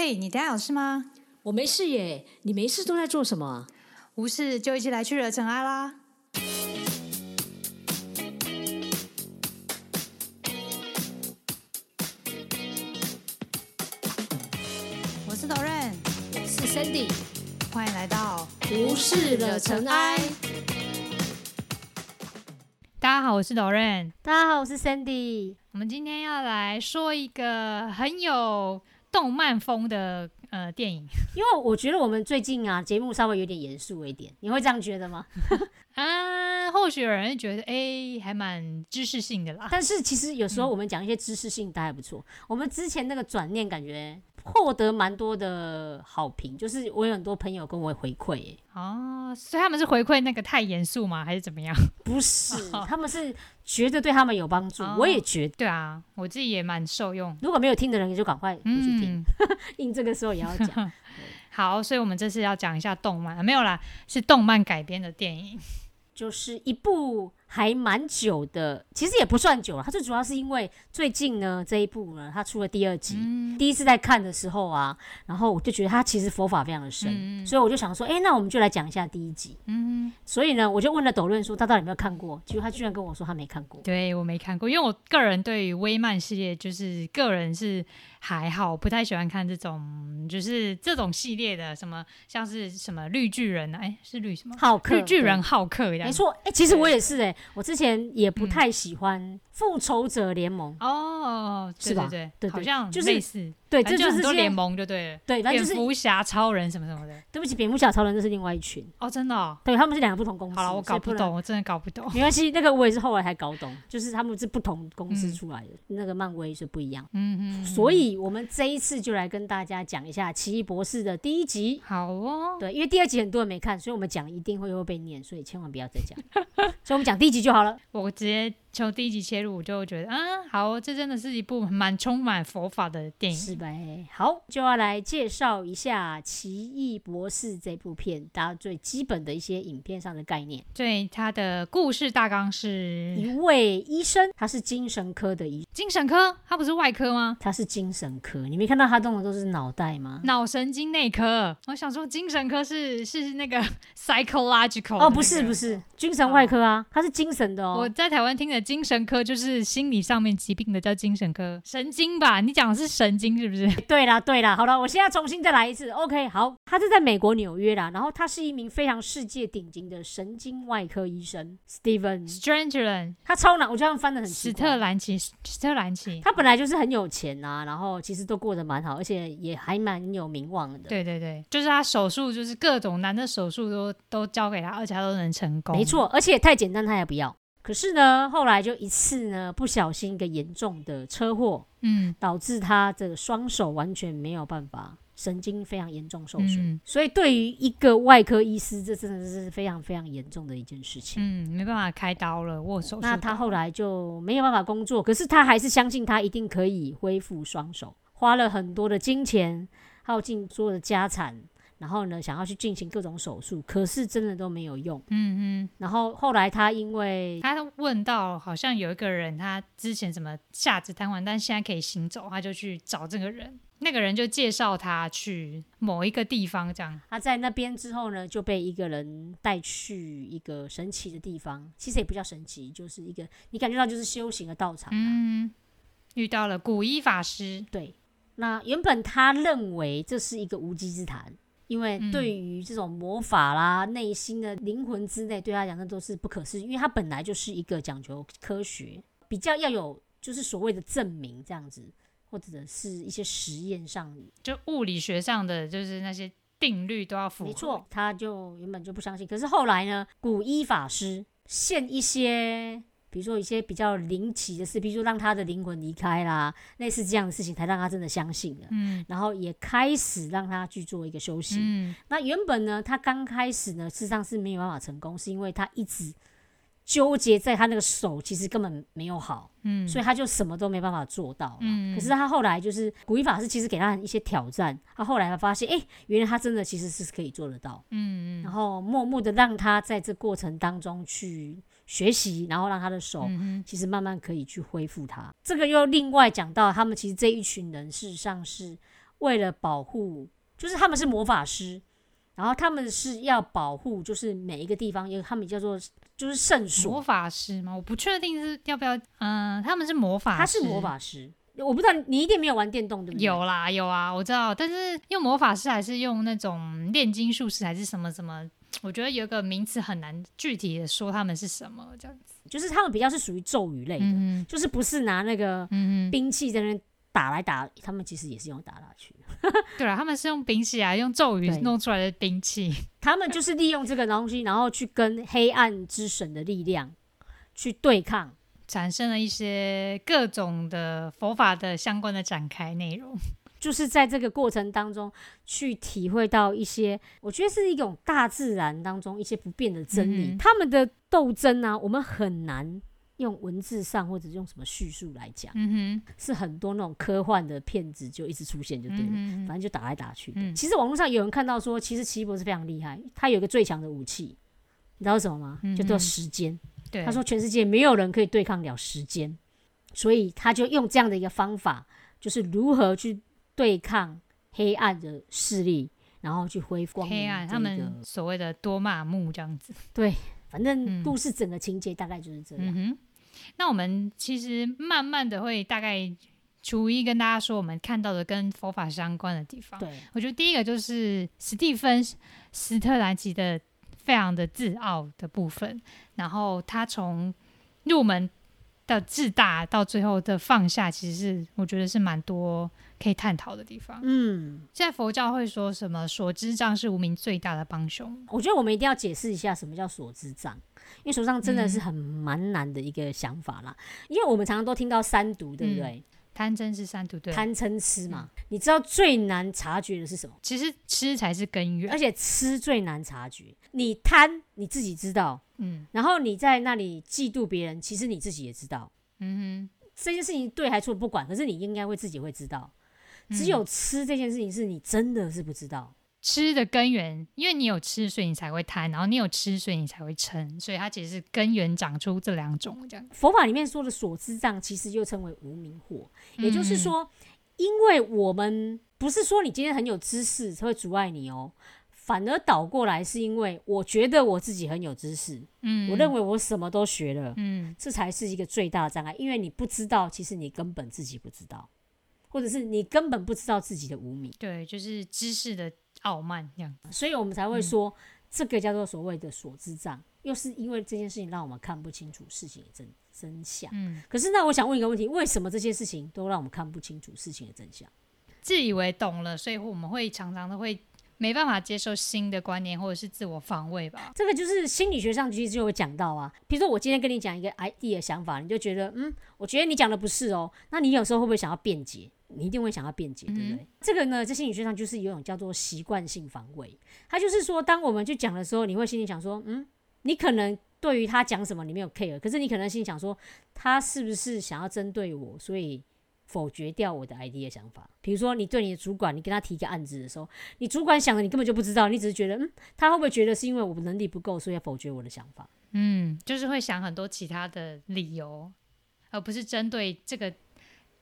嘿，你等下有事吗？我没事耶，你没事都在做什么啊？无事就一起来去惹尘埃啦！我是 Doren，我是 Sandy，欢迎来到无事惹尘埃。大家好，我是 Doren。大家好，我是 Sandy。我们今天要来说一个很有动漫风的呃电影 因为我觉得我们最近啊，节目稍微有点严肃一点，你会这样觉得吗？啊，或许有人会觉得哎、还蛮知识性的啦。但是其实有时候我们讲一些知识性的还不错。我们之前那个转念感觉获得蛮多的好评，就是我有很多朋友跟我回馈耶，哦，所以他们是回馈那个太严肃吗？还是怎么样？不是，他们是觉得对他们有帮助，哦我也觉得。对啊，我自己也蛮受用。如果没有听的人，你就赶快回去听。嗯，硬这个时候也要讲，好，所以我们这次要讲一下动漫，啊没有啦，是动漫改编的电影。就是一部还蛮久的，其实也不算久了。它最主要是因为最近呢这一部呢，它出了第二集。嗯第一次在看的时候啊，然后我就觉得它其实佛法非常的深，嗯所以我就想说，哎、那我们就来讲一下第一集。嗯，所以呢，我就问了斗论说他到底有没有看过，结果他居然跟我说他没看过。对我没看过，因为我个人对于微漫系列就是个人是还好，不太喜欢看这种就是这种系列的，什么像是什么绿巨人啊，哎，是绿什么？浩克绿巨人对浩克一样。没错，哎、其实我也是哎、我之前也不嗯。太喜欢复仇者联盟，哦，是吧？对对对好像就是类似，对，这就是联盟就对了，对，反正蝙就是蝠侠、超人什么什么的。对不起，蝙蝠侠、超人这是另外一群，哦，真的哦。对他们是两个不同公司。好了，我搞不懂，我真的搞不懂。没关系，那个我也是后来才搞懂，就是他们是不同公司嗯出来的，那个漫威是不一样。嗯嗯，所以我们这一次就来跟大家讲一下《奇异博士》的第一集。好哦。对，因为第二集很多人没看，所以我们讲一定会会被念，所以千万不要再讲。所以我们讲第一集就好了。我直接从第一集切入，我就觉得，啊，好，这真的是一部蛮充满佛法的电影是。呗？好，就要来介绍一下《奇异博士》这部片，大家最基本的一些影片上的概念。对，它的故事大纲是一位医生，他是精神科的医，精神科，他不是外科吗？他是精神科。你没看到他动的都是脑袋吗？脑神经内科。我想说，精神科是 是那个 psychological 哦，不是不是。是，精神外科啊，他是精神的哦。我在台湾听的精神科就是心理上面疾病的叫精神科，神经吧？你讲的是神经是不是？对啦，对啦，好了，我现在重新再来一次。OK，好，他是在美国纽约啦，然后他是一名非常世界顶级的神经外科医生，Steven。Strangerland，他超难，我觉得他们翻的很奇史特兰奇，史特兰奇。他本来就是很有钱啊、然后其实都过得蛮好，而且也还蛮有名望的。，对对对，就是他手术，就是各种难的手术都都交给他，而且他都能成功。没错，而且太简单他也不要。可是呢，后来就一次呢，不小心一个严重的车祸，嗯，导致他这个双手完全没有办法，神经非常严重受损。嗯所以对于一个外科医师，这真的是非常非常严重的一件事情。嗯，没办法开刀了，握手。那他后来就没有办法工作，可是他还是相信他一定可以恢复双手，花了很多的金钱，耗尽所有的家产，然后呢，想要去进行各种手术，可是真的都没有用。嗯嗯，然后后来他因为他问到好像有一个人，他之前什么下肢瘫痪，但现在可以行走，他就去找这个人。那个人就介绍他去某一个地方，这样。他在那边之后呢，就被一个人带去一个神奇的地方，其实也不叫神奇，就是一个你感觉到就是修行的道场、啊。嗯，遇到了古一法师。对，那原本他认为这是一个无稽之谈，因为嗯对于这种魔法啦、内心的灵魂之类，对他讲那都是不可思议，因为他本来就是一个讲究科学，比较要有就是所谓的证明这样子，或者是一些实验上，就物理学上的，就是那些定律都要符合。没错，他就原本就不相信，可是后来呢，古一法师献一些。比如说一些比较灵奇的事，比如说让他的灵魂离开啦，类似这样的事情，才让他真的相信了。嗯然后也开始让他去做一个修行。嗯那原本呢，他刚开始呢，事实上是没有办法成功，是因为他一直纠结在他那个手，其实根本没有好，嗯，所以他就什么都没办法做到了。嗯可是他后来就是古一法师，其实给他一些挑战，他后来他发现，哎、原来他真的其实是可以做得到。嗯然后默默的让他在这过程当中去学习，然后让他的手嗯其实慢慢可以去恢复它。这个又另外讲到，他们其实这一群人事实上是为了保护，就是他们是魔法师，然后他们是要保护，就是每一个地方因为他们叫做就是圣魔所，法师吗？我不确定是要不要，嗯、他们是魔法师，他是魔法师。我不知道你一定没有玩电动对不对？有啦有啊，我知道，但是用魔法师还是用那种炼金术士还是什么什么，我觉得有一个名词很难具体的说他们是什么这样子。就是他们比较是属于咒语类的，嗯就是不是拿那个兵器在那打来打，他们其实也是用打来打去。对啊，他们是用兵器啊，用咒语弄出来的兵器。他们就是利用这个东西，然后去跟黑暗之神的力量去对抗。产生了一些各种的佛法的相关的展开内容。就是在这个过程当中去体会到一些，我觉得是一种大自然当中一些不变的真理。嗯他们的斗争啊，我们很难用文字上或者用什么叙述来讲，嗯是很多那种科幻的片子就一直出现就，对了。嗯反正就打来打去的。嗯其实网络上有人看到说，其实奇异博士非常厉害，他有一个最强的武器，你知道什么吗？就叫时间。对，他说全世界没有人可以对抗了时间，所以他就用这样的一个方法，就是如何去对抗黑暗的势力，然后去恢复光黑暗，他们所谓的多骂木这样子。对反正嗯故事整个情节大概就是这样。那我们其实慢慢的会大概逐一跟大家说我们看到的跟佛法相关的地方。对，我觉得第一个就是史蒂芬斯特兰奇的非常的自傲的部分，然后他从入门到自大到最后的放下，其实是我觉得是蛮多可以探讨的地方。嗯，现在佛教会说什么所知障是无名最大的帮凶，我觉得我们一定要解释一下什么叫所知障，因为所知障真的嗯是很蛮难的一个想法啦。因为我们常常都听到三毒，对不对？贪嗔是三毒对。贪嗔痴嘛，你知道最难察觉的是什么？其实吃才是根源而，且吃最难察觉。你贪你自己知道，嗯然后你在那里嫉妒别人，其实你自己也知道嗯哼这件事情对还错不管，可是你应该会自己会知道。哼，只有吃这件事情是你真的是不知道。吃的根源，因为你有吃，所以你才会贪，然后你有吃，所以你才会嗔，所以它其实是根源长出这两种这样。佛法里面说的所知障，其实又称为无明惑，也就是嗯说，因为我们不是说你今天很有知识才会阻碍你哦，反而倒过来是因为我觉得我自己很有知识，嗯，我认为我什么都学了，嗯。这才是一个最大的障碍，因为你不知道，其实你根本自己不知道，或者是你根本不知道自己的无名，对，就是知识的傲慢这样。所以我们才会说、这个叫做所谓的所知障，又是因为这件事情让我们看不清楚事情的真真相。嗯，可是那我想问一个问题：为什么这些事情都让我们看不清楚事情的真相？自以为懂了，所以我们会常常都会没办法接受新的观念，或者是自我防卫吧。这个就是心理学上其实就有讲到啊。比如说我今天跟你讲一个 idea 的想法，你就觉得嗯，我觉得你讲的不是哦，那你有时候会不会想要辩解？你一定会想要辩解，对不对？嗯这个呢，在心理学上就是有一种叫做习惯性防卫。它就是说，当我们去讲的时候，你会心里想说，嗯，你可能对于他讲什么你没有 care，可是你可能心里想说，他是不是想要针对我，所以否决掉我的 idea 想法？比如说，你对你的主管，你跟他提一个案子的时候，你主管想的你根本就不知道，你只是觉得，嗯，他会不会觉得是因为我能力不够，所以要否决我的想法？嗯，就是会想很多其他的理由，而不是针对这个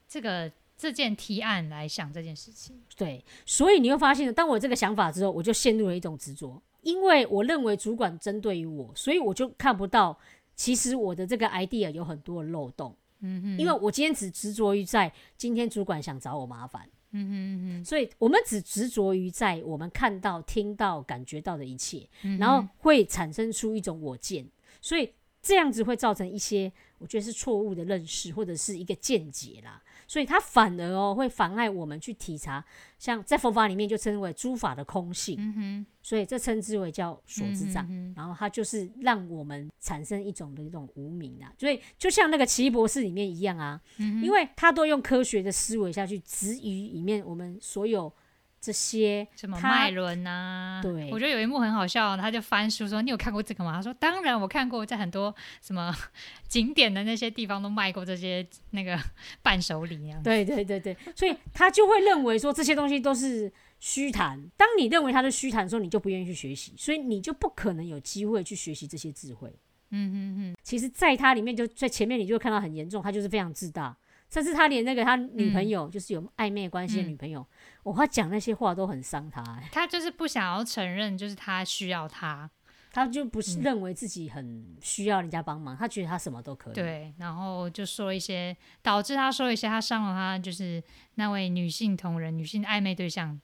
这个这件提案来想这件事情。对，所以你会发现，当我这个想法之后，我就陷入了一种执着，因为我认为主管针对于我，所以我就看不到，其实我的这个 idea 有很多的漏洞。嗯哼，因为我今天只执着于在今天主管想找我麻烦，嗯哼嗯所以我们只执着于在我们看到、听到、感觉到的一切，哼，然后会产生出一种我见，所以这样子会造成一些我觉得是错误的认识或者是一个见解啦，所以它反而哦会妨碍我们去体察，像在佛法里面就称为诸法的空性，嗯，所以这称之为叫所知障。嗯然后它就是让我们产生一种的一种无名啊，所以就像那个奇异博士里面一样啊，嗯因为他都用科学的思维下去质疑里面我们所有这些什么他脉轮啊？对我觉得有一幕很好笑，他就翻书说：“你有看过这个吗？”他说：“当然，我看过，在很多什么 景点的那些地方都卖过这些那个 伴手礼那样。”对对对对，所以他就会认为说这些东西都是虚谈。当你认为它是虚谈的时候，你就不愿意去学习，所以你就不可能有机会去学习这些智慧。嗯嗯嗯，其实，在它里面就在前面，你就会看到很严重，他就是非常自大，甚至他连那个他女朋嗯友，就是有暧昧关系的嗯女朋友，我、他讲那些话都很伤他、欸，他就是不想要承认，就是他需要他，他就不是嗯认为自己很需要人家帮忙，他觉得他什么都可以。，对，然后就说一些导致他说一些他伤了他就是那位女性同仁、女性暧昧对象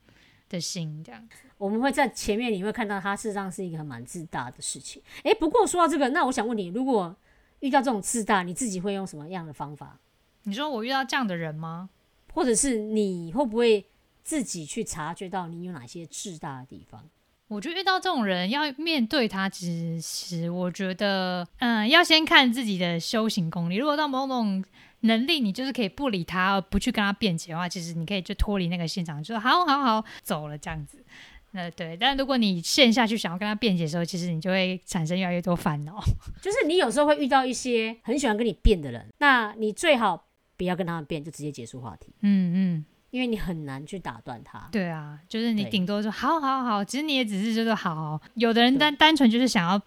的心，这样子。我们会在前面你会看到他事实上是一个很蛮自大的事情。诶，不过说到这个，那我想问你，如果遇到这种自大，你自己会用什么样的方法？你说我遇到这样的人吗？或者是你会不会自己去察觉到你有哪些自大的地方？我觉得遇到这种人要面对他，其实我觉得，嗯，要先看自己的修行功力。如果到某种能力，你就是可以不理他，而不去跟他辩解的话，其实你可以就脱离那个现场，就说好好好走了这样子。那对，但如果你陷下去想要跟他辩解的时候，其实你就会产生越来越多烦恼。就是你有时候会遇到一些很喜欢跟你辩的人，那你最好不要跟他们辩，就直接结束话题，嗯嗯，因为你很难去打断他。对啊，就是你顶多说好好好，其实你也只是就是好好。有的人单单纯就是想要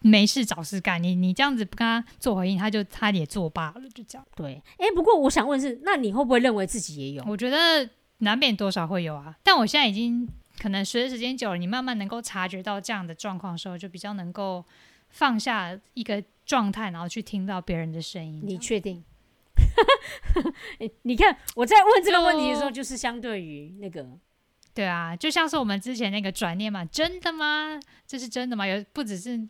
没事找事干，你你这样子不跟他做回应，他就他也作罢了，就这样。对，诶，不过我想问是，那你会不会认为自己也有？我觉得难免多少会有啊，但我现在已经可能随着时间久了，你慢慢能够察觉到这样的状况的时候，就比较能够放下一个状态，然后去听到别人的声音。你确定？诶你看我在问这个问题的时候，就就是相对于那个对啊，就像是我们之前那个转念嘛，真的吗？这是真的吗？有不只是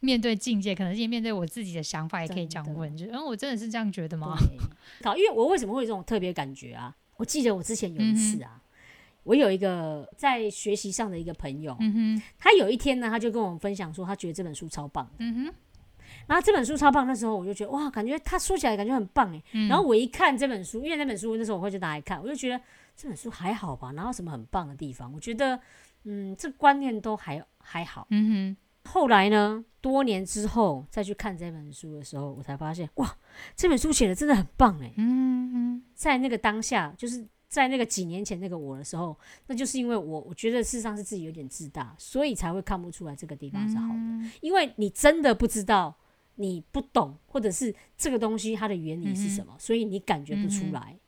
面对境界，可能是面对我自己的想法，也可以这样问，就嗯，我真的是这样觉得吗？好，因为我为什么会有这种特别感觉啊？我记得我之前有一次嗯啊，我有一个在学习上的一个朋友，嗯哼，他有一天呢，他就跟我们分享说，他觉得这本书超棒。嗯哼，然后这本书超棒，那时候我就觉得哇，感觉他说起来感觉很棒哎。嗯然后我一看这本书，因为那本书那时候我会去拿来看，我就觉得这本书还好吧，哪有什么很棒的地方？我觉得嗯，这观念都还还好。嗯后来呢，多年之后再去看这本书的时候，我才发现哇，这本书写的真的很棒哎哼，。嗯哼，在那个当下，就是在那个几年前那个我的时候，那就是因为我我觉得事实上是自己有点自大，所以才会看不出来这个地方是好的。嗯因为你真的不知道，你不懂，或者是这个东西它的原理是什么，所以你感觉不出来。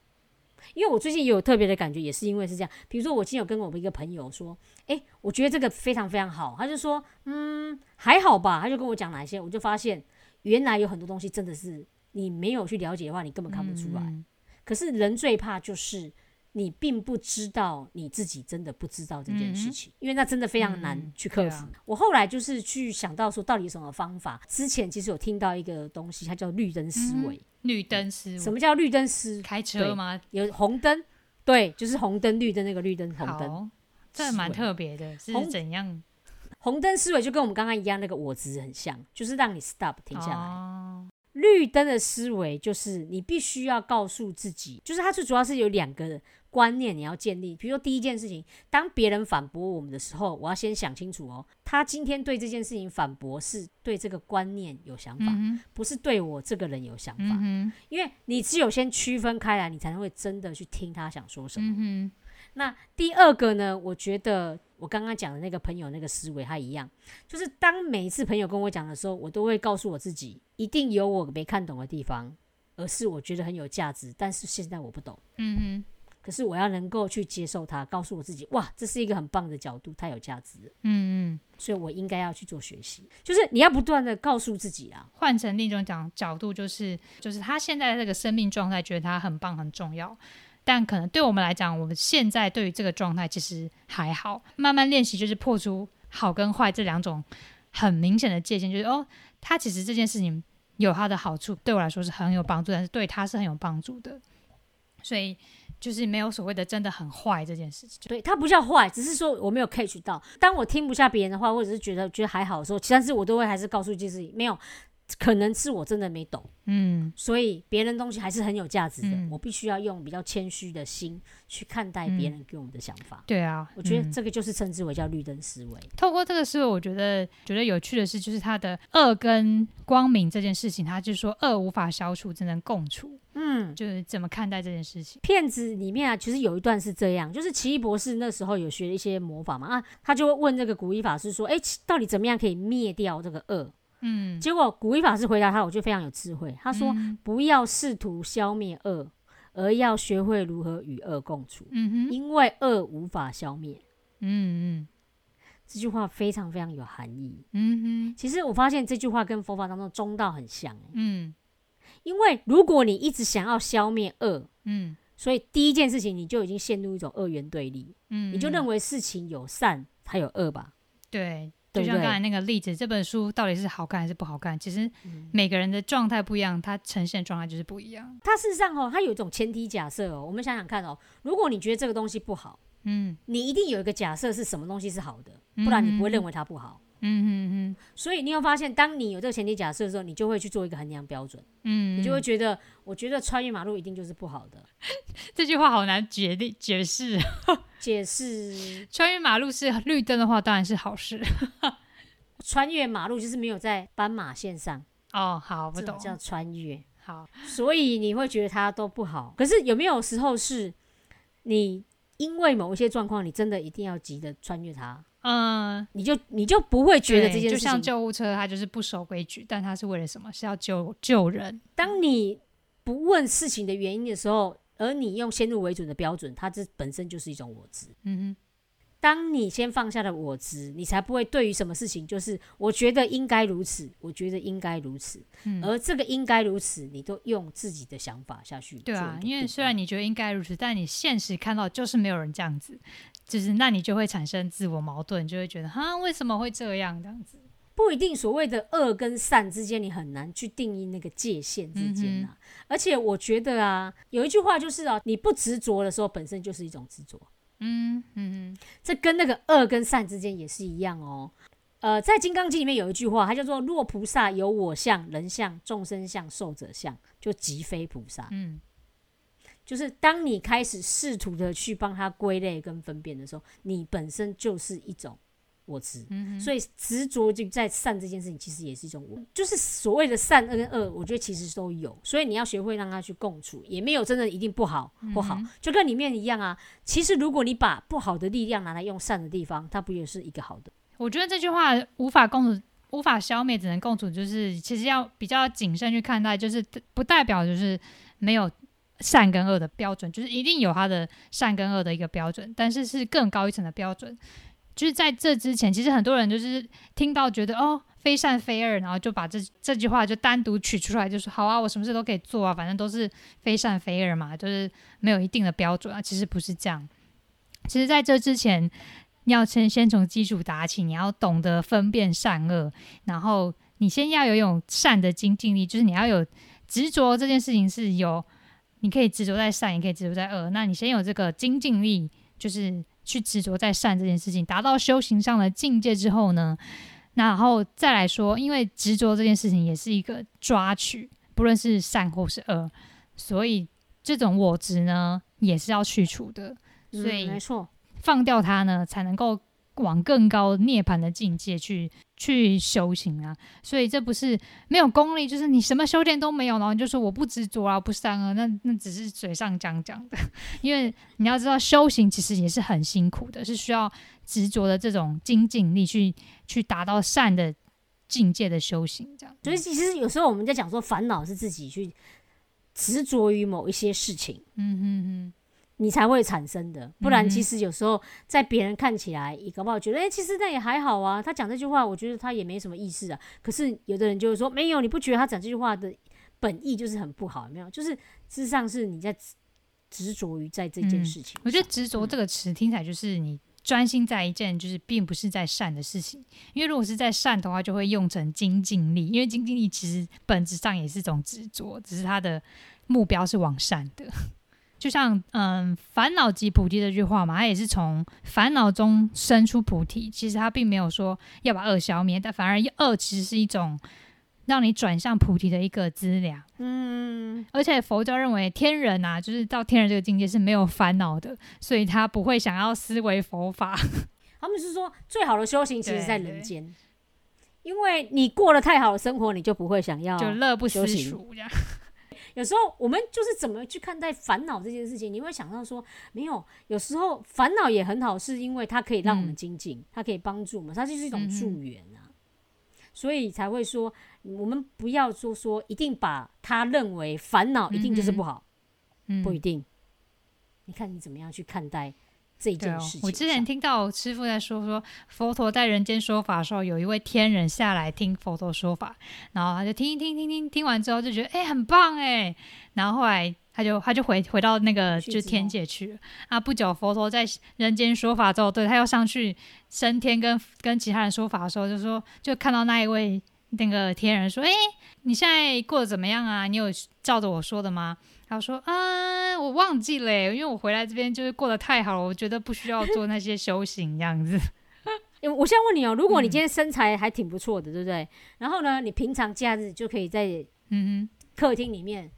因为我最近也有特别的感觉，也是因为是这样。比如说，我今天有跟我们一个朋友说，诶，我觉得这个非常非常好，他就说，嗯，还好吧。他就跟我讲哪一些，我就发现原来有很多东西真的是你没有去了解的话，你根本看不出来。嗯可是人最怕就是你并不知道你自己真的不知道这件事情，因为那真的非常难嗯去克服。我后来就是去想到说，到底有什么方法？之前其实有听到一个东西，它叫绿灯思维。绿灯思维什么叫绿灯思？开车吗？有红灯，对，就是红灯、绿灯那个绿灯、红灯。这蛮特别的，是红怎样？红灯思维就跟我们刚刚一样，那个我值很像，就是让你 stop 停下来。哦绿灯的思维就是你必须要告诉自己，就是它最主要是有两个观念你要建立。比如说第一件事情，当别人反驳我们的时候，我要先想清楚哦，他今天对这件事情反驳是对这个观念有想法，嗯，不是对我这个人有想法。嗯，因为你只有先区分开来，你才能会真的去听他想说什么。嗯，那第二个呢？我觉得我刚刚讲的那个朋友那个思维，他一样，就是当每一次朋友跟我讲的时候，我都会告诉我自己，一定有我没看懂的地方，而是我觉得很有价值，但是现在我不懂。嗯哼，可是我要能够去接受它，告诉我自己，哇，这是一个很棒的角度，它有价值的，嗯嗯。所以我应该要去做学习。就是你要不断的告诉自己啊，换成另一种讲角度，就是就是他现在这个生命状态，觉得他很棒很重要，但可能对我们来讲，我们现在对于这个状态其实还好。慢慢练习，就是破除好跟坏这两种很明显的界限，就是哦，他其实这件事情有他的好处，对我来说是很有帮助，但是对他是很有帮助的，所以就是没有所谓的真的很坏这件事情。对，它不叫坏，只是说我没有 catch 到。当我听不下别人的话，或者是觉得觉得还好的时候，但是我都会还是告诉自己，没有，可能是我真的没懂。嗯所以别人东西还是很有价值的，嗯我必须要用比较谦虚的心去看待别人给我们的想法。对啊，我觉得嗯这个就是称之为叫绿灯思维。透过这个思维，我觉得觉得有趣的是，就是它的恶跟光明这件事情，他就说恶无法消除，只能共处，嗯，就是怎么看待这件事情。骗子里面啊，其实有一段是这样，就是奇异博士那时候有学一些魔法嘛，啊，他就会问这个古一法师说，哎、到底怎么样可以灭掉这个恶？嗯，结果古一法师回答他，我觉得非常有智慧，他说、嗯不要试图消灭恶，而要学会如何与恶共处，嗯哼，因为恶无法消灭。嗯嗯。这句话非常非常有含义。嗯哼，其实我发现这句话跟佛法当中中道很像、欸，嗯。因为如果你一直想要消灭恶，嗯。所以第一件事情你就已经陷入一种二元对立，嗯，你就认为为事情有善才有恶吧？对。就像刚才那个例子，这本书到底是好看还是不好看？其实嗯每个人的状态不一样，它呈现的状态就是不一样。它事实上哦，它有一种前提假设哦，我们想想看哦，如果你觉得这个东西不好，嗯，你一定有一个假设是什么东西是好的，不然你不会认为它不好。嗯嗯嗯嗯所以你有发现，当你有这个前提假设的时候，你就会去做一个衡量标准，嗯，你就会觉得，我觉得穿越马路一定就是不好的。这句话好难解定解释。解释 穿越马路是绿灯的话，当然是好事。穿越马路就是没有在斑马线上，哦，好，不懂。叫穿越，好，所以你会觉得它都不好。可是有没有时候是你因为某一些状况，你真的一定要急着穿越它，嗯，你就你就不会觉得这件事情就像救护车，它就是不守规矩，但它是为了什么？是要救救人。当你不问事情的原因的时候，而你用先入为主的标准，它这本身就是一种我执。嗯当你先放下了我执，你才不会对于什么事情就是我觉得应该如此，我觉得应该如此，嗯，而这个应该如此，你都用自己的想法下去对啊，因为虽然你觉得应该如此，但你现实看到就是没有人这样子，就是那你就会产生自我矛盾，就会觉得哈，为什么会这样这样子？不一定所谓的恶跟善之间，你很难去定义那个界限之间啊。而且我觉得啊，有一句话就是啊，你不执着的时候，本身就是一种执着。嗯嗯嗯这跟那个恶跟善之间也是一样哦。呃，在《金刚经》里面有一句话，它叫做“若菩萨有我相、人相、众生相、寿者相，就即非菩萨”。嗯就是当你开始试图的去帮他归类跟分辨的时候，你本身就是一种我执。嗯所以执着就在善这件事情，其实也是一种我，就是所谓的善跟恶，我觉得其实都有。所以你要学会让他去共处，也没有真的一定不好不好，就跟里面一样啊。其实如果你把不好的力量拿来用善的地方，它不也是一个好的？我觉得这句话无法共处，无法消灭，只能共处，就是其实要比较谨慎去看待，就是不代表就是没有善跟恶的标准，就是一定有它的善跟恶的一个标准，但是是更高一层的标准。就是在这之前，其实很多人就是听到觉得哦非善非恶，然后就把这这句话就单独取出来，就说好啊，我什么事都可以做啊，反正都是非善非恶嘛，就是没有一定的标准啊。其实不是这样，其实在这之前，你要先先从基础打起，你要懂得分辨善恶，然后你先要有一种善的精进力，就是你要有执着这件事情是有，你可以执着在善，也可以执着在恶。那你先有这个精进力，就是去执着在善这件事情，达到修行上的境界之后呢，那然后再来说，因为执着这件事情也是一个抓取，不论是善或是恶，所以这种我执呢也是要去除的。所以嗯、没错，放掉它呢，才能够往更高涅槃的境界去去修行啊。所以这不是没有功力，就是你什么修炼都没有，然后你就说我不执着啊，不善恶，那那只是嘴上讲讲的。因为你要知道，修行其实也是很辛苦的，是需要执着的这种精进力去去达到善的境界的修行，这样。所以其实有时候我们在讲说，烦恼是自己去执着于某一些事情。嗯哼哼，你才会产生的，不然其实有时候在别人看起来，你搞不好觉得，哎、其实那也还好啊。他讲这句话，我觉得他也没什么意思啊。可是有的人就是说，没有，你不觉得他讲这句话的本意就是很不好？有没有？就是事实上是你在执执着于在这件嗯事情上。我觉得执着这个词听起来就是你专心在一件就是并不是在善的事情，因为如果是在善的话，就会用成精进力，因为精进力其实本质上也是一种执着，只是它的目标是往善的。就像嗯，烦恼即菩提这句话嘛，它也是从烦恼中生出菩提。其实它并没有说要把恶消灭，但反而恶其实是一种让你转向菩提的一个资粮。嗯，而且佛教认为天人啊，就是到天人这个境界是没有烦恼的，所以他不会想要思维佛法。他们是说最好的修行其实在人间，因为你过了太好的生活，你就不会想要就乐不思蜀这样。有时候我们就是怎么去看待烦恼这件事情，你会想到说，没有，有时候烦恼也很好，是因为它可以让我们嗯精进，它可以帮助我们，它就是一种助缘啊。所以才会说，我们不要说说一定把它认为烦恼一定就是不好，嗯不一定。你看你怎么样去看待这对哦件事情上？我之前听到师傅在说说，佛陀在人间说法的时候，有一位天人下来听佛陀说法，然后他就听一听听听听完之后就觉得哎、很棒哎，然后后来他就他就回回到那个就天界去了啊。不久佛陀在人间说法之后，对他又上去升天跟跟其他人说法的时候，就说就看到那一位那个天人说，哎、你现在过得怎么样啊？你有照着我说的吗？他说：“啊，我忘记了，因为我回来这边就是过得太好了，我觉得不需要做那些修行这样子。我现在问你哦，如果你嗯今天身材还挺不错的，对不对？然后呢，你平常假日就可以在嗯客厅里面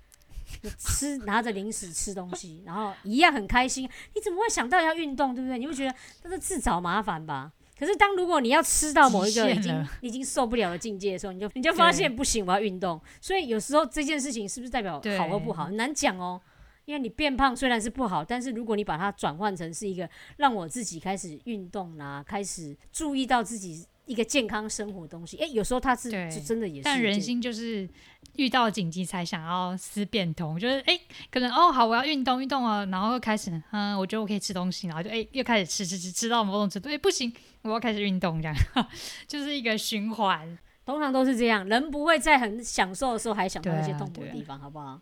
吃，拿着零食吃东西，然后一样很开心。你怎么会想到要运动，对不对？你会觉得这是自找麻烦吧？可是当如果你要吃到某一个已经 已经受不了的境界的时候，你就你就发现不行，我要运动。所以有时候这件事情是不是代表好或不好，很难讲哦。因为你变胖虽然是不好，但是如果你把它转换成是一个让我自己开始运动啦、开始注意到自己一个健康生活的东西，诶，有时候它是是真的也是。但人心就是遇到紧急才想要思变通，就是哎、可能哦好，我要运动运动哦，然后又开始嗯，我觉得我可以吃东西，然后就哎、又开始吃吃吃吃到某种程度，哎、不行，我要开始运动，这样 就是一个循环。通常都是这样，人不会在很享受的时候还想到一些痛苦的地方，好不好？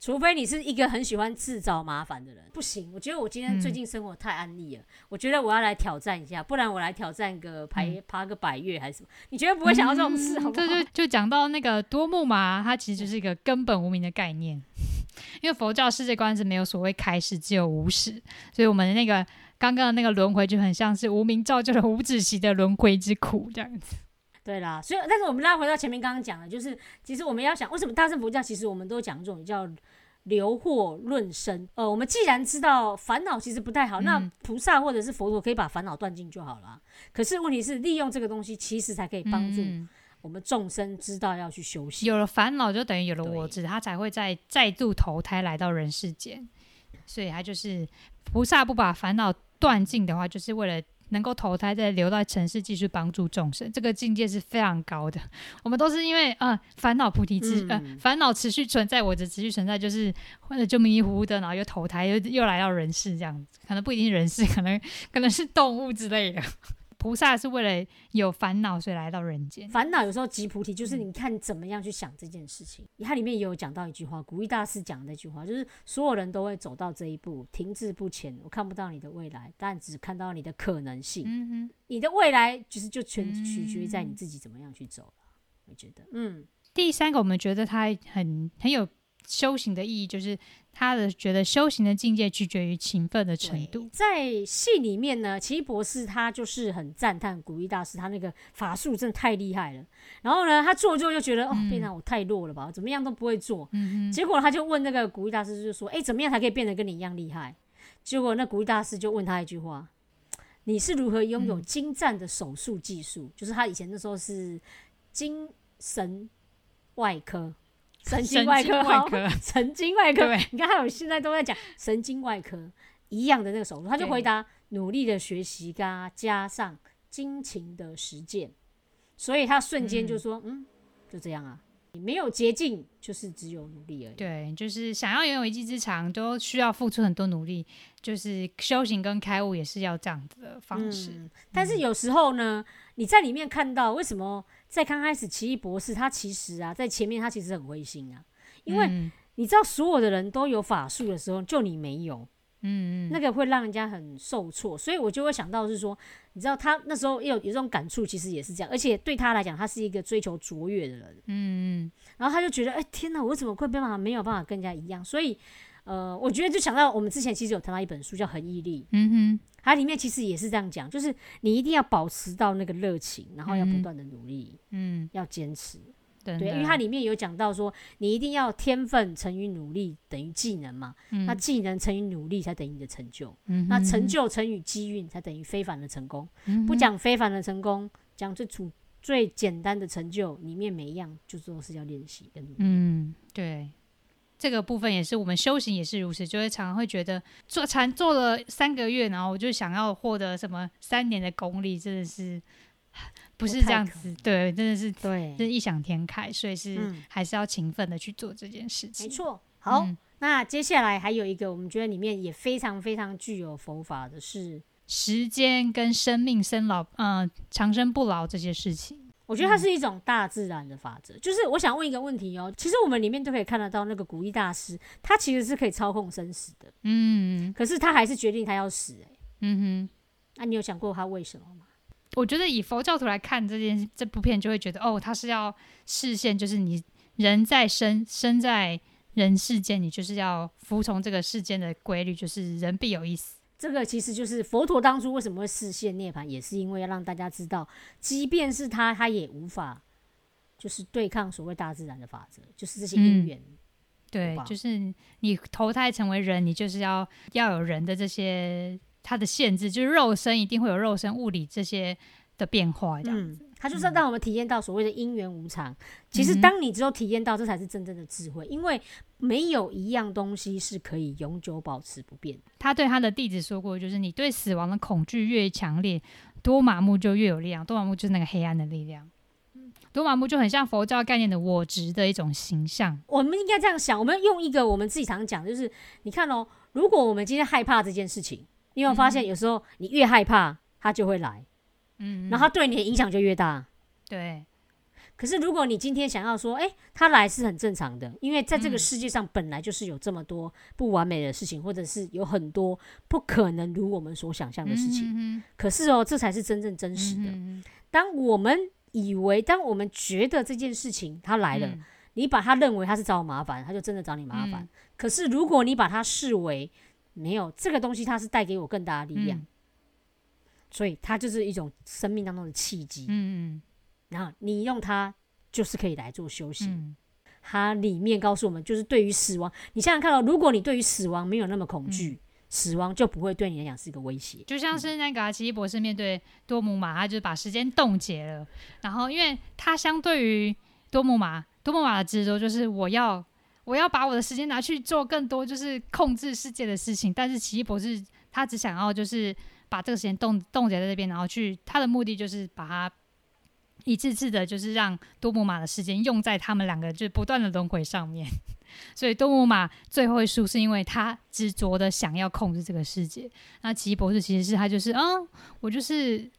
除非你是一个很喜欢制造麻烦的人，不行。我觉得我今天嗯最近生活太安逸了，我觉得我要来挑战一下，不然我来挑战个爬、嗯爬个百越还是什么？你绝对不会想到这种事，好不好？对对，就讲到那个多木嘛，它其实就是一个根本无名的概念，因为佛教世界观是没有所谓开始，只有无始，所以我们的那个刚刚的那个轮回就很像是无名造就了无止息的轮回之苦这样子。对啦，所以但是我们拉回到前面刚刚讲的，就是其实我们要想，为什么大乘佛教其实我们都讲这种叫留祸论生。呃，我们既然知道烦恼其实不太好，那嗯菩萨或者是佛陀可以把烦恼断尽就好了啊。可是问题是，利用这个东西其实才可以帮助嗯我们众生知道要去修行。有了烦恼，就等于有了对我执，他才会再再度投胎来到人世间。所以他就是菩萨不把烦恼断尽的话，就是为了能够投胎再留在城市，继续帮助众生。这个境界是非常高的。我们都是因为呃烦恼菩提持、呃嗯烦恼持续存在，我的持续存在，就是或者就迷迷糊糊的，然后又投胎，又又来到人世这样子。可能不一定人世，可能可能是动物之类的。菩萨是为了有烦恼，所以来到人间。烦恼有时候即菩提，就是嗯你看怎么样去想这件事情。它里面也有讲到一句话，古一大师讲的那句话，就是所有人都会走到这一步，停滞不前。我看不到你的未来，但只看到你的可能性。嗯哼。你的未来就是就全取决于在嗯你自己怎么样去走了。我觉得，嗯，第三个，我们觉得他很很有修行的意义，就是他的觉得修行的境界取决于勤奋的程度。在戏里面呢，奇异博士他就是很赞叹古一大师，他那个法术真的太厉害了。然后呢，他做一做就觉得，哦，嗯变成我太弱了吧，怎么样都不会做。嗯结果他就问那个古一大师，就说：“哎、怎么样才可以变得跟你一样厉害？”结果那古一大师就问他一句话：“你是如何拥有嗯精湛的手术技术？”就是他以前那时候是精神外科、神经外科、好神经外科 神经外科对。你看，还有现在都在讲神经外科一样的那个手术，他就回答：努力的学习加加上精勤的实践。所以他瞬间就说：“嗯就这样啊，你没有捷径，就是只有努力而已。”对，就是想要拥有一技之长，都需要付出很多努力。就是修行跟开悟也是要这样子的方式。嗯。但是有时候呢，你在里面看到为什么在刚开始奇异博士他其实啊，在前面他其实很灰心啊，因为嗯你知道所有的人都有法术的时候，就你没有，嗯嗯，那个会让人家很受挫。所以我就会想到是说，你知道他那时候也有有这种感触，其实也是这样。而且对他来讲，他是一个追求卓越的人，嗯嗯然后他就觉得，哎、天哪，我怎么会办法没有办法跟人家一样？所以。呃，我觉得就想到我们之前其实有谈到一本书叫《恒毅力》，嗯哼，它里面其实也是这样讲，就是你一定要保持到那个热情，然后要不嗯断的努力，嗯，要坚持。对对，因为它里面有讲到说，你一定要天分乘以努力等于技能嘛，那技能乘以努力才等于你的成就，嗯那成就乘以机运才等于非凡的成功。嗯不讲非凡的成功，讲最主最简单的成就，里面每一样就都是要练习跟努力。嗯，对，这个部分也是我们修行也是如此，就会常常会觉得做禅做了三个月，然后我就想要获得什么三年的功力，真的是不是这样子，对，真的是对是异想天开，所以是嗯还是要勤奋的去做这件事情。没错。好，嗯那接下来还有一个，我们觉得里面也非常非常具有佛法的是，时间跟生命生老，嗯、长生不老这些事情。我觉得它是一种大自然的法则。就是我想问一个问题哦，其实我们里面都可以看得到，那个古一大师他其实是可以操控生死的，嗯可是他还是决定他要死、欸。嗯哼。那、你有想过他为什么吗？我觉得以佛教徒来看这件这部片，就会觉得哦，他是要视线，就是你人在生生在人世间，你就是要服从这个世间的规律，就是人必有一死。这个其实就是佛陀当初为什么会视线涅槃，也是因为要让大家知道，即便是他，他也无法就是对抗所谓大自然的法则，就是这些因缘。对，就是你投胎成为人，你就是要要有人的这些它的限制，就是肉身一定会有肉身物理这些的变化，这样。嗯，他就是要让我们体验到所谓的因缘无常。其实，当你只有体验到，这才是真正的智慧，因为没有一样东西是可以永久保持不变的。他对他的弟子说过，就是你对死亡的恐惧越强烈，多麻木就越有力量。多麻木就是那个黑暗的力量。多麻木就很像佛教概念的我执的一种形象。我们应该这样想，我们用一个我们自己常讲，就是你看哦，如果我们今天害怕这件事情，你有没有发现，有时候你越害怕，它就会来，嗯，然后它对你的影响就越大。对，可是如果你今天想要说，哎、他来是很正常的，因为在这个嗯。世界上本来就是有这么多不完美的事情，或者是有很多不可能如我们所想象的事情。嗯可是哦，这才是真正真实的。嗯当我们以为，当我们觉得这件事情他来了，嗯。你把他认为他是找我麻烦，他就真的找你麻烦。嗯。可是如果你把它视为没有这个东西，它是带给我更大的力量，嗯所以它就是一种生命当中的契机。嗯嗯然后你用它，就是可以来做修行。嗯它里面告诉我们，就是对于死亡，你想想看哦，如果你对于死亡没有那么恐惧，嗯死亡就不会对你来讲是一个威胁。就像是那个啊奇异博士面对多姆马，他就把时间冻结了。然后，因为他相对于多姆马，多姆马的执着就是我要我要把我的时间拿去做更多就是控制世界的事情，但是奇异博士他只想要就是把这个时间冻冻结在这边，然后去他的目的就是把它一次次的，就是让多姆马的时间用在他们两个就不断的轮回上面。所以多姆马最后会输，是因为他执着的想要控制这个世界。那奇异博士其实是他就是，嗯，我就是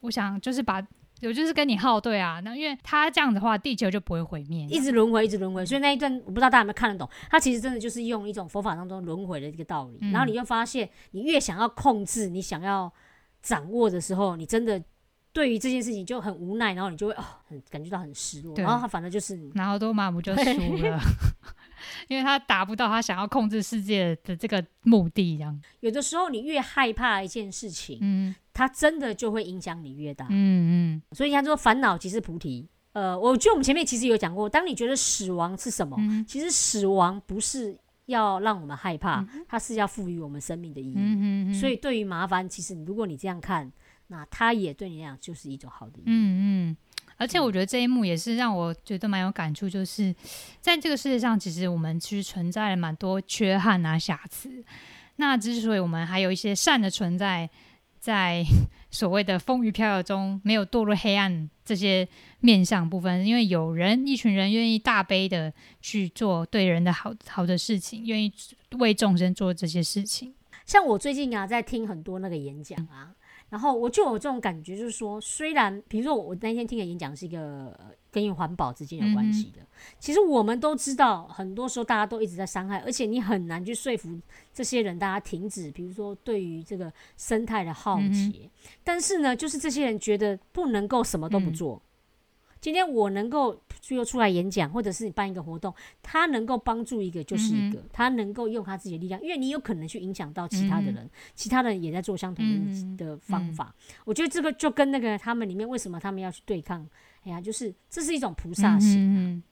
我想就是把我就是跟你耗对啊。那因为他这样的话，地球就不会毁灭。一直轮回，一直轮回，所以那一段我不知道大家有没有看得懂。他其实真的就是用一种佛法当中轮回的一个道理，嗯然后你就发现，你越想要控制，你想要掌握的时候，你真的对于这件事情就很无奈，然后你就会哦，很感觉到很失落，然后他反正就是然后多玛姆就输了，因为他达不到他想要控制世界的这个目的，这样。有的时候你越害怕一件事情，嗯它真的就会影响你越大。嗯嗯所以他说烦恼即是菩提。呃，我觉得我们前面其实有讲过，当你觉得死亡是什么，嗯其实死亡不是要让我们害怕，它是要赋予我们生命的意义。嗯嗯，所以对于麻烦，其实如果你这样看，那它也对你来讲就是一种好的意义。嗯嗯，而且我觉得这一幕也是让我觉得蛮有感触，就是在这个世界上，其实我们其实存在了蛮多缺憾啊、瑕疵。那之所以我们还有一些善的存在，在 所谓的风雨飘摇中没有堕入黑暗这些面向部分，因为有人一群人愿意大悲的去做对人的好好的事情，愿意为众生做这些事情。像我最近啊，在听很多那个演讲啊，然后我就有这种感觉，就是说，虽然比如说我那天听的演讲是一个呃跟环保之间有关系的，其实我们都知道，很多时候大家都一直在伤害，而且你很难去说服这些人，大家停止，比如说对于这个生态的浩劫。但是呢，就是这些人觉得不能够什么都不做。今天我能够就出来演讲，或者是你办一个活动，他能够帮助一个就是一个，他能够用他自己的力量，因为你有可能去影响到其他的人，其他人也在做相同嗯的的方法。我觉得这个就跟那个他们里面为什么他们要去对抗，哎呀，就是这是一种菩萨行。嗯嗯，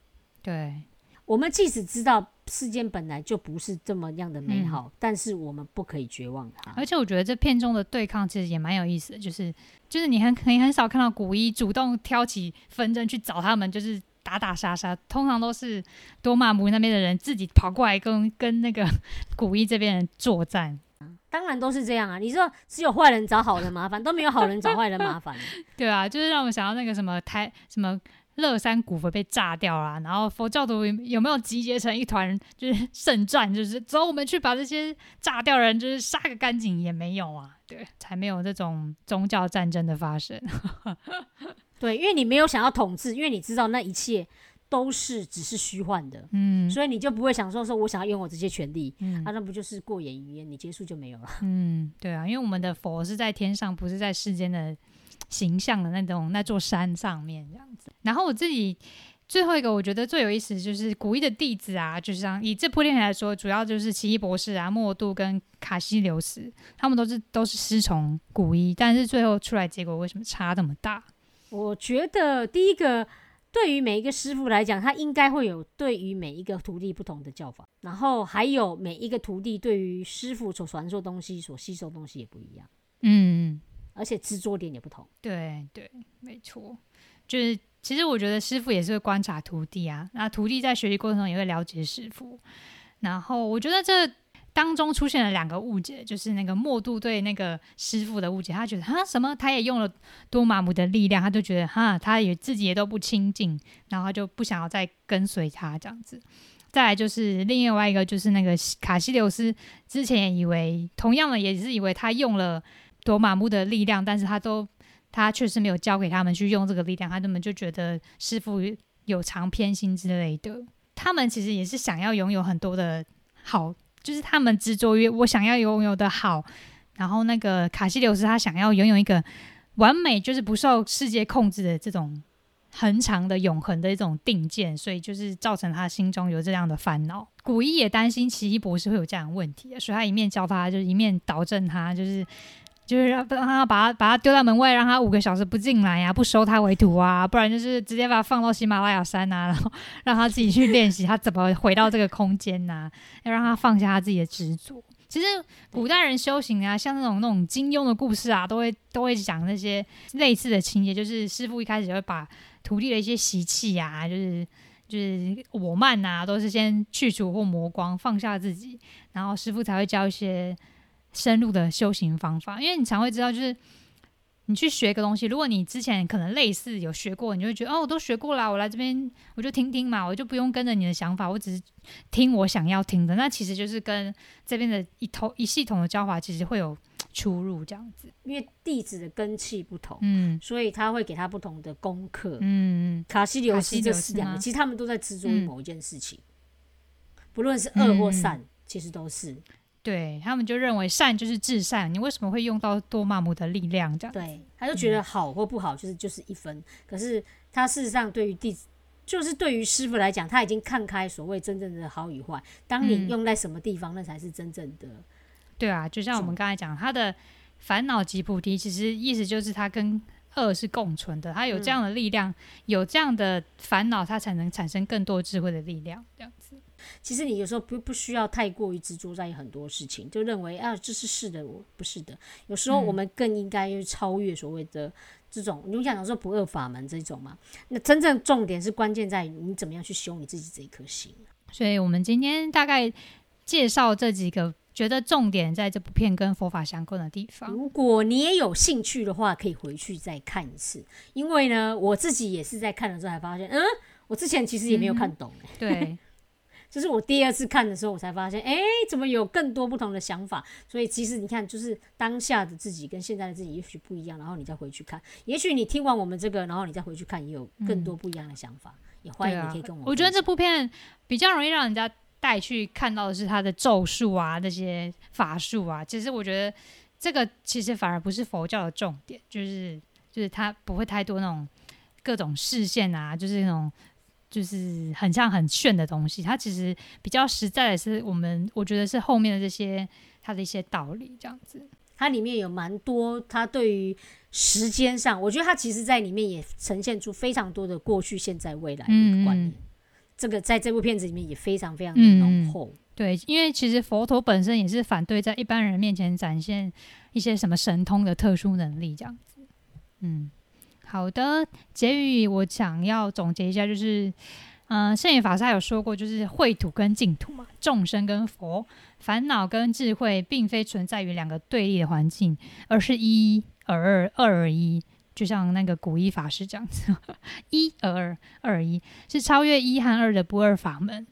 对，我们即使知道世间本来就不是这么样的美好，但是我们不可以绝望它。而且我觉得这片中的对抗其实也蛮有意思的，就是就是你很你很少看到古一主动挑起纷争去找他们，就是打打杀杀，通常都是多玛姆那边的人自己跑过来跟跟那个 古一这边人作战。当然都是这样啊！你说只有坏人找好人麻烦，都没有好人找坏人麻烦。对啊，就是让我想到那个什么台什么乐山古佛被炸掉了，然后佛教徒有有没有集结成一团，就是圣战，就是走，我们去把这些炸掉人就是杀个干净，也没有啊，对，才没有这种宗教战争的发生。对，因为你没有想要统治，因为你知道那一切都是只是虚幻的，嗯所以你就不会想说说我想要拥有这些权利，嗯啊，那不就是过眼云烟，你结束就没有了。嗯，对啊，因为我们的佛是在天上，不是在世间的形象的那种那座山上面这样子。然后我自己最后一个我觉得最有意思就是古一的弟子啊，就是像以这部电影来说，主要就是奇异博士啊、莫度跟卡西留斯，他们都是都是师从古一，但是最后出来结果为什么差这么大？我觉得第一个，对于每一个师傅来讲，他应该会有对于每一个徒弟不同的教法，然后还有每一个徒弟对于师傅所传授东西、所吸收东西也不一样，嗯，而且执着点也不同。对对，没错，就是其实我觉得师傅也是会观察徒弟啊，那徒弟在学习过程中也会了解师傅。然后我觉得这当中出现了两个误解，就是那个默度对那个师傅的误解，他觉得哈什么，他也用了多玛姆的力量，他就觉得哈他也自己也都不亲近，然后就不想要再跟随他这样子。再来就是另外一个，就是那个卡西留斯之前以为，同样的也是以为他用了多玛木的力量，但是他都他确实没有教给他们去用这个力量，他根本就觉得师傅有常偏心之类的。他们其实也是想要拥有很多的好，就是他们执着于我想要拥有的好。然后那个卡西留斯他想要拥有一个完美，就是不受世界控制的这种恒长的永恒的一种定见，所以就是造成他心中有这样的烦恼。古一也担心奇异博士会有这样的问题，所以他一面教他，就是一面导正他，就是就是让他把他把他丢到门外，让他五个小时不进来呀、不收他为徒啊，不然就是直接把他放到喜马拉雅山啊，然后让他自己去练习他怎么回到这个空间呐、要让他放下他自己的执着。其实古代人修行啊，像那种那种金庸的故事啊，都会都会讲那些类似的情节，就是师傅一开始会把徒弟的一些习气啊，就是就是我慢呐、都是先去除或磨光，放下自己，然后师傅才会教一些深入的修行方法。因为你常会知道，就是你去学一个东西，如果你之前可能类似有学过，你就会觉得哦，我都学过啦，我来这边我就听听嘛，我就不用跟着你的想法，我只是听我想要听的。那其实就是跟这边的一头一系统的教法其实会有出入，这样子。因为弟子的根气不同，嗯所以他会给他不同的功课。嗯嗯卡西留卡西斯这四两个，其实他们都在执着于嗯某一件事情，不论是恶或嗯善，其实都是。对他们就认为善就是至善，你为什么会用到多玛姆的力量？这样对，他就觉得好或不好，就是就是一分。可是他事实上对于弟子，就是对于师傅来讲，他已经看开所谓真正的好与坏。当你嗯用在什么地方，那才是真正的。对啊，就像我们刚才讲，他的烦恼及菩提，其实意思就是他跟恶是共存的，他有这样的力量，有这样的烦恼，他才能产生更多智慧的力量。这样子，其实你有时候不不需要太过于执着在很多事情，就认为啊这是是的，我不是的。有时候嗯我们更应该去超越所谓的这种，你们想讲说不二法门这种嘛？那真正重点是关键在于你怎么样去修你自己这一颗心。所以我们今天大概介绍这几个，觉得重点在这部片跟佛法相关的地方。如果你也有兴趣的话，可以回去再看一次。因为呢，我自己也是在看的时候才发现，嗯，我之前其实也没有看懂、欸，对，就是我第二次看的时候，我才发现，哎、怎么有更多不同的想法？所以其实你看，就是当下的自己跟现在的自己也许不一样，然后你再回去看，也许你听完我们这个，然后你再回去看，也有更多不一样的想法。也欢迎你可以跟我。我觉得这部片比较容易让人家带去看到的是他的咒术啊，那些法术啊。其实我觉得这个其实反而不是佛教的重点，就是就是它不会太多那种各种视线啊，就是那种就是很像很炫的东西。它其实比较实在的是我们我觉得是后面的这些它的一些道理这样子。它里面有蛮多，它对于时间上，我觉得它其实在里面也呈现出非常多的过去、现在、未来的一个观念。嗯嗯这个在这部片子里面也非常非常的嗯浓厚。对，因为其实佛陀本身也是反对在一般人面前展现一些什么神通的特殊能力这样子。嗯，好的，结语我想要总结一下，就是，嗯、圣严法师他有说过，就是秽土跟净土嘛，众生跟佛，烦恼跟智慧，并非存在于两个对立的环境，而是一而二，二而一。就像那个古一法师这样子，一而二而一，是超越一和二的不二法门。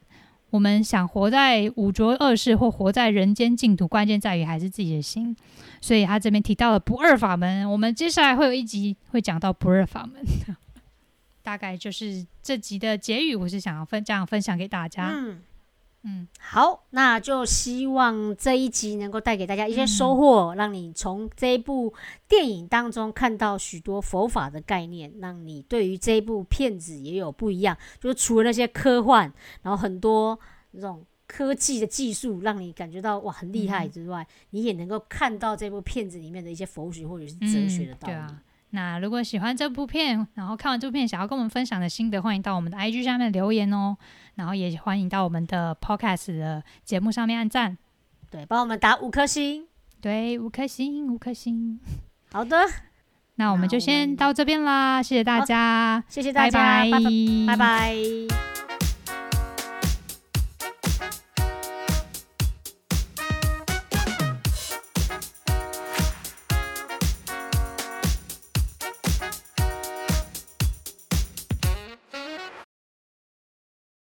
我们想活在五浊恶世或活在人间净土，关键在于还是自己的心。所以他这边提到了不二法门，我们接下来会有一集会讲到不二法门。大概就是这集的结语，我是想要分这样分享给大家。嗯，嗯，好，那就希望这一集能够带给大家一些收获，让你从这一部电影当中看到许多佛法的概念，让你对于这一部片子也有不一样。就是除了那些科幻，然后很多那种科技的技术，让你感觉到哇很厉害之外，你也能够看到这部片子里面的一些佛学或者是哲学的道理。对啊。那如果喜欢这部片，然后看完这部片想要跟我们分享的心得，欢迎到我们的 IG 下面留言哦。然后也欢迎到我们的 Podcast 的节目上面按赞，对，帮我们打五颗星。对，五颗星，五颗星。好的，那我们就先到这边啦，谢谢大家，谢谢大家，拜拜拜拜拜拜